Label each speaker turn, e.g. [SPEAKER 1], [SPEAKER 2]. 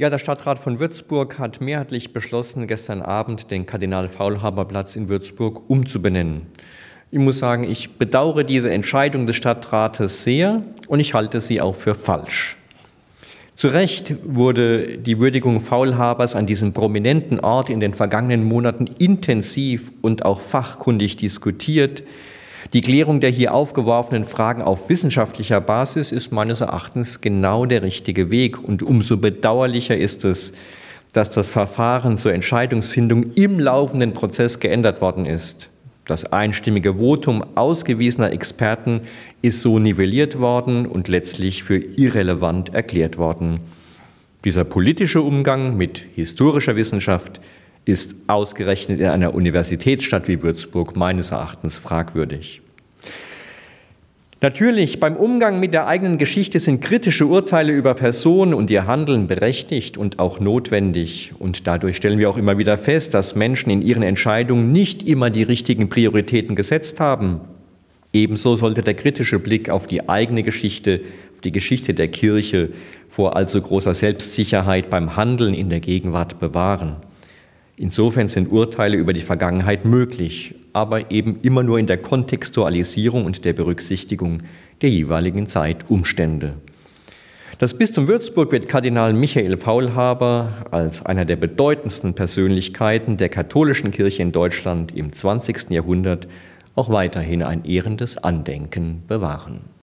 [SPEAKER 1] Ja, der Stadtrat von Würzburg hat mehrheitlich beschlossen, gestern Abend den Kardinal-Faulhaber-Platz in Würzburg umzubenennen. Ich muss sagen, ich bedauere diese Entscheidung des Stadtrates sehr und ich halte sie auch für falsch. Zu Recht wurde die Würdigung Faulhabers an diesem prominenten Ort in den vergangenen Monaten intensiv und auch fachkundig diskutiert. Die Klärung der hier aufgeworfenen Fragen auf wissenschaftlicher Basis ist meines Erachtens genau der richtige Weg. Und umso bedauerlicher ist es, dass das Verfahren zur Entscheidungsfindung im laufenden Prozess geändert worden ist. Das einstimmige Votum ausgewiesener Experten ist so nivelliert worden und letztlich für irrelevant erklärt worden. Dieser politische Umgang mit historischer Wissenschaft ist ausgerechnet in einer Universitätsstadt wie Würzburg meines Erachtens fragwürdig. Natürlich, beim Umgang mit der eigenen Geschichte sind kritische Urteile über Personen und ihr Handeln berechtigt und auch notwendig. Und dadurch stellen wir auch immer wieder fest, dass Menschen in ihren Entscheidungen nicht immer die richtigen Prioritäten gesetzt haben. Ebenso sollte der kritische Blick auf die eigene Geschichte, auf die Geschichte der Kirche vor allzu großer Selbstsicherheit beim Handeln in der Gegenwart bewahren. Insofern sind Urteile über die Vergangenheit möglich, aber eben immer nur in der Kontextualisierung und der Berücksichtigung der jeweiligen Zeitumstände. Das Bistum Würzburg wird Kardinal Michael Faulhaber als einer der bedeutendsten Persönlichkeiten der katholischen Kirche in Deutschland im 20. Jahrhundert auch weiterhin ein ehrendes Andenken bewahren.